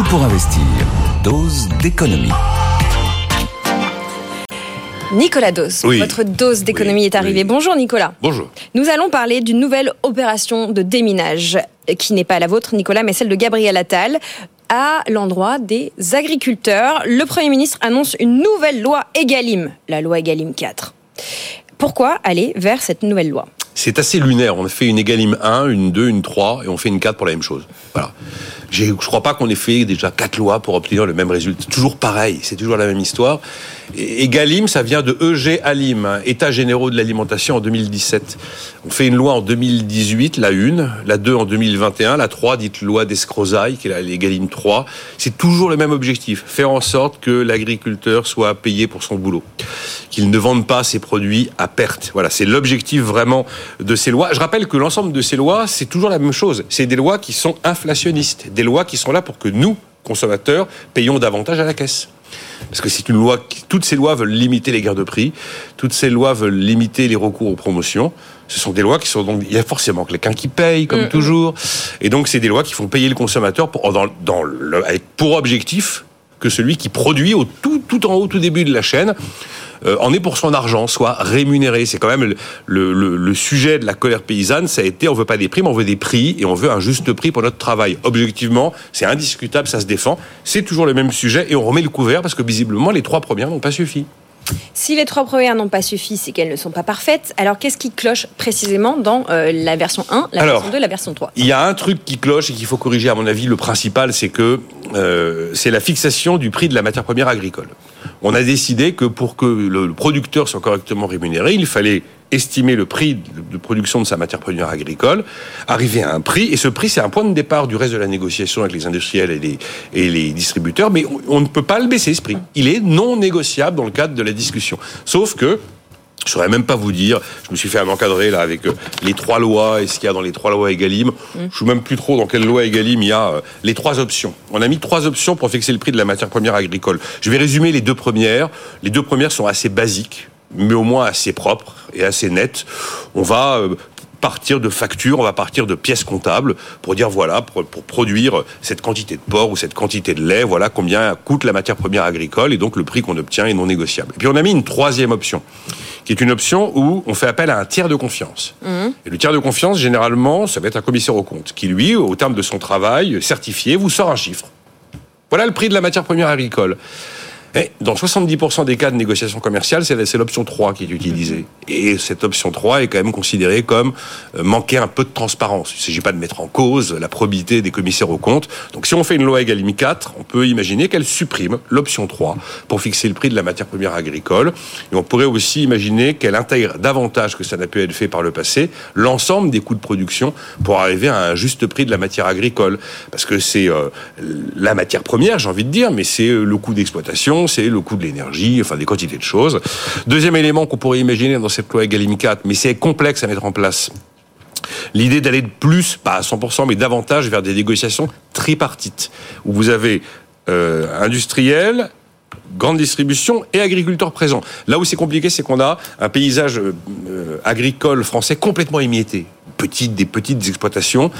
Tout pour investir. Dose d'économie. Nicolas Dose, Oui. votre dose d'économie Oui, est arrivée. oui. Bonjour Nicolas. Bonjour. Nous allons parler d'une nouvelle opération de déminage euh, qui n'est pas la vôtre Nicolas mais celle de Gabriel Attal à l'endroit des agriculteurs. Le Premier ministre annonce une nouvelle loi Egalim, la loi Egalim 4. Pourquoi aller vers cette nouvelle loi? C'est assez lunaire. On a fait une Egalim 1, une 2, une 3 et on fait une 4 pour la même chose. Voilà. Je crois pas qu'on ait fait déjà quatre lois pour obtenir le même résultat. Toujours pareil, c'est toujours la même histoire. Et Egalim, ça vient de EG Alim, hein, États généraux de l'alimentation en 2017. On fait une loi en 2018, la 1, la 2 en 2021, la 3 dite loi d'Escrozaille, qui est la l'Egalim 3. C'est toujours le même objectif, faire en sorte que l'agriculteur soit payé pour son boulot, qu'il ne vende pas ses produits à perte. Voilà, c'est l'objectif vraiment de ces lois. Je rappelle que l'ensemble de ces lois, c'est toujours la même chose. C'est des lois qui sont inflationnistes, des lois qui sont là pour que nous, consommateurs, payons davantage à la caisse. Parce que c'est une loi, qui- toutes ces lois veulent limiter les guerres de prix, toutes ces lois veulent limiter les recours aux promotions. Ce sont des lois qui sont donc, il y a forcément quelqu'un qui paye, comme toujours. Et donc, c'est des lois qui font payer le consommateur pour, dans, dans le, avec pour objectif que celui qui produit au tout, tout en haut, tout début de la chaîne, en est pour son argent, soit rémunéré. C'est quand même le sujet de la colère paysanne, ça a été on veut pas des primes, on veut des prix et on veut un juste prix pour notre travail. Objectivement, c'est indiscutable, ça se défend. C'est toujours le même sujet et on remet le couvert parce que visiblement les trois premières n'ont pas suffi. Si les trois premières n'ont pas suffi, c'est qu'elles ne sont pas parfaites. Alors qu'est-ce qui cloche précisément dans euh, la version 1, la Alors, version 2, la version 3 Il y a un truc qui cloche et qu'il faut corriger, à mon avis. Le principal, c'est que euh, c'est la fixation du prix de la matière première agricole. On a décidé que pour que le, le producteur soit correctement rémunéré, il fallait estimer le prix de, production de sa matière première agricole, arriver à un prix, et ce prix, c'est un point de départ du reste de la négociation avec les industriels et les, et les distributeurs, mais on, on ne peut pas le baisser, ce prix. Il est non négociable dans le cadre de la discussion. Sauf que je saurais même pas vous dire. Je me suis fait un encadrer là avec euh, les trois lois et ce qu'il y a dans les trois lois Egalim. Je sais même plus trop dans quelle loi Egalim il y a euh, les trois options. On a mis trois options pour fixer le prix de la matière première agricole. Je vais résumer les deux premières. Les deux premières sont assez basiques, mais au moins assez propres et assez nettes. On va euh, partir de factures, on va partir de pièces comptables pour dire voilà, pour, pour produire cette quantité de porc ou cette quantité de lait, voilà combien coûte la matière première agricole et donc le prix qu'on obtient est non négociable. Et puis on a mis une troisième option, qui est une option où on fait appel à un tiers de confiance. Et le tiers de confiance, généralement, ça va être un commissaire au compte, qui lui, au terme de son travail certifié, vous sort un chiffre. Voilà le prix de la matière première agricole. Et dans 70% des cas de négociation commerciale, c'est l'option 3 qui est utilisée. Et cette option 3 est quand même considérée comme euh, manquer un peu de transparence. Il ne s'agit pas de mettre en cause la probité des commissaires aux comptes. Donc si on fait une loi Egalim 4, on peut imaginer qu'elle supprime l'option 3 pour fixer le prix de la matière première agricole. Et on pourrait aussi imaginer qu'elle intègre davantage que ça n'a pu être fait par le passé l'ensemble des coûts de production pour arriver à un juste prix de la matière agricole. Parce que c'est euh, la matière première, j'ai envie de dire, mais c'est euh, le coût d'exploitation, c'est le coût de l'énergie, enfin des quantités de choses. Deuxième élément qu'on pourrait imaginer dans cette loi Egalim 4, mais c'est complexe à mettre en place. L'idée d'aller de plus, pas à 100%, mais davantage vers des négociations tripartites, où vous avez euh, industriels, grande distribution et agriculteurs présents. Là où c'est compliqué, c'est qu'on a un paysage euh, agricole français complètement émietté. Petites, des petites exploitations.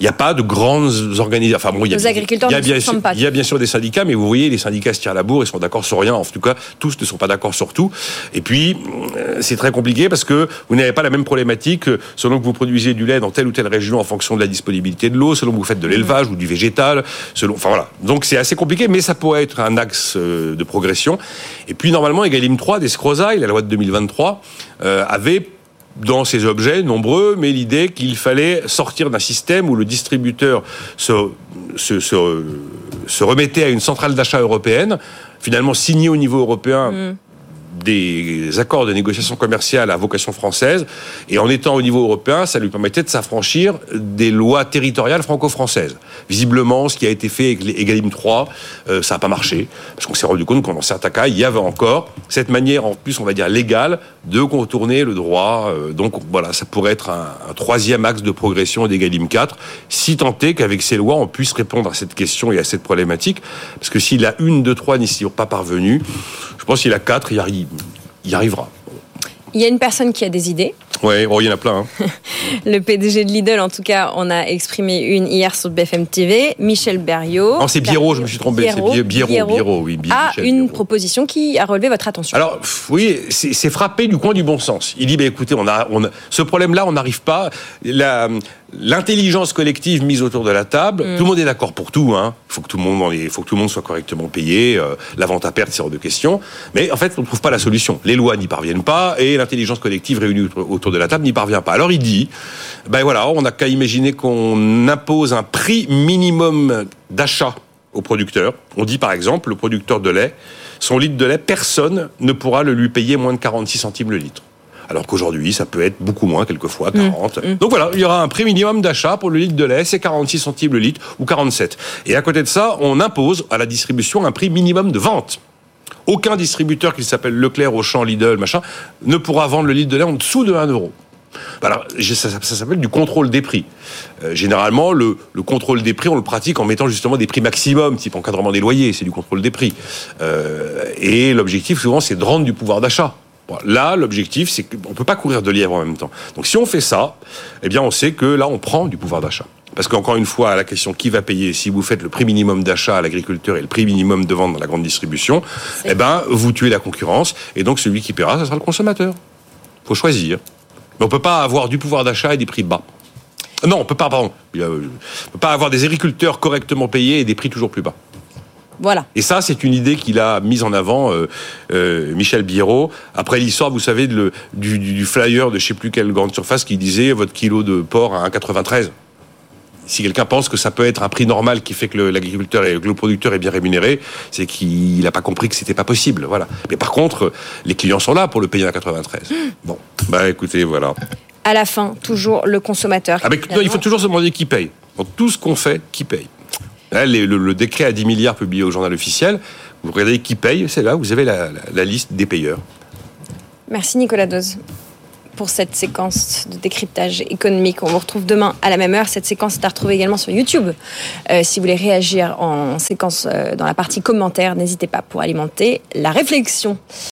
Il n'y a pas de grandes organisations. Enfin bon, il y a, Les agriculteurs y a ne bien sûr, pas. il y a bien sûr des syndicats, mais vous voyez, les syndicats se tirent la bourre, ils sont d'accord sur rien. En tout cas, tous ne sont pas d'accord sur tout. Et puis, euh, c'est très compliqué parce que vous n'avez pas la même problématique euh, selon que vous produisez du lait dans telle ou telle région en fonction de la disponibilité de l'eau, selon que vous faites de l'élevage ou du végétal, selon. Enfin voilà. Donc c'est assez compliqué, mais ça pourrait être un axe euh, de progression. Et puis normalement, Egalim 3 d'Escrozaille, la loi de 2023, euh, avait dans ces objets nombreux, mais l'idée qu'il fallait sortir d'un système où le distributeur se, remettait à une centrale d'achat européenne, finalement signée au niveau européen des accords de négociation commerciale à vocation française, et en étant au niveau européen, ça lui permettait de s'affranchir des lois territoriales franco-françaises. Visiblement, ce qui a été fait avec les Egalim 3, euh, ça n'a pas marché, parce qu'on s'est rendu compte qu'en certains cas, il y avait encore cette manière, en plus, on va dire légale, de contourner le droit. Euh, donc voilà, ça pourrait être un, troisième axe de progression d'Egalim 4, si tant est qu'avec ces lois, on puisse répondre à cette question et à cette problématique, parce que s'il a une, deux, trois n'y sont pas parvenus, je pense qu'il a quatre, il y, il arrivera. Il y a une personne qui a des idées. Oui, oh, il y en a plein. Hein. le PDG de Lidl, en tout cas, on a exprimé une hier sur BFM TV. Michel Berriot. Non, c'est Biérot, je me suis trompé. C'est Biérot, oui. A une proposition qui a relevé votre attention. Alors, oui, c'est frappé du coin du bon sens. Il dit, bah, écoutez, on a, on ce problème-là, on n'arrive pas. La, l'intelligence collective mise autour de la table, mm. tout le monde est d'accord pour tout. Hein. Il faut que tout le monde, il faut que tout le monde soit correctement payé. Euh, la vente à perte, c'est hors de question. Mais en fait, on ne trouve pas la solution. Les lois n'y parviennent pas et l'intelligence collective réunie autour de la table n'y parvient pas. Alors il dit, ben voilà, on n'a qu'à imaginer qu'on impose un prix minimum d'achat aux producteurs. On dit par exemple, le producteur de lait, son litre de lait, personne ne pourra le lui payer moins de 46 centimes le litre alors qu'aujourd'hui, ça peut être beaucoup moins, quelquefois 40. Mmh, mmh. Donc voilà, il y aura un prix minimum d'achat pour le litre de lait, c'est 46 centimes le litre ou 47. Et à côté de ça, on impose à la distribution un prix minimum de vente. Aucun distributeur qui s'appelle Leclerc, Auchan, Lidl, machin, ne pourra vendre le litre de lait en dessous de 1 euro. Alors, ça, s'appelle du contrôle des prix. Euh, généralement, le, contrôle des prix, on le pratique en mettant justement des prix maximum, type encadrement des loyers, c'est du contrôle des prix. Euh, et l'objectif, souvent, c'est de rendre du pouvoir d'achat. Là, l'objectif, c'est qu'on ne peut pas courir de lièvre en même temps. Donc si on fait ça, eh bien on sait que là, on prend du pouvoir d'achat. Parce qu'encore une fois, la question qui va payer, si vous faites le prix minimum d'achat à l'agriculteur et le prix minimum de vente dans la grande distribution, eh ben, vous tuez la concurrence, et donc celui qui paiera, ce sera le consommateur. Il faut choisir. Mais on ne peut pas avoir du pouvoir d'achat et des prix bas. Non, on peut pas, pardon. On peut pas avoir des agriculteurs correctement payés et des prix toujours plus bas. Voilà. Et ça, c'est une idée qu'il a mise en avant euh, euh, Michel Biérot. Après l'histoire, vous savez, du, flyer de je sais plus quelle grande surface qui disait votre kilo de porc à 1,93 si quelqu'un pense que ça peut être un prix normal qui fait que l'agriculteur et le producteur est bien rémunéré, c'est qu'il n'a pas compris que c'était pas possible. Voilà. Mais par contre, les clients sont là pour le payer à 93. Bon, bah écoutez, voilà. À la fin, toujours le consommateur. Ah, il faut toujours se demander qui paye. Dans tout ce qu'on fait, qui paye le, décret à 10 milliards publié au journal officiel, vous regardez qui paye, c'est là, vous avez la, liste des payeurs. Merci Nicolas Dose pour cette séquence de décryptage économique. On vous retrouve demain à la même heure. Cette séquence est à retrouver également sur YouTube. Euh, si vous voulez réagir en séquence euh, dans la partie commentaires, n'hésitez pas pour alimenter la réflexion.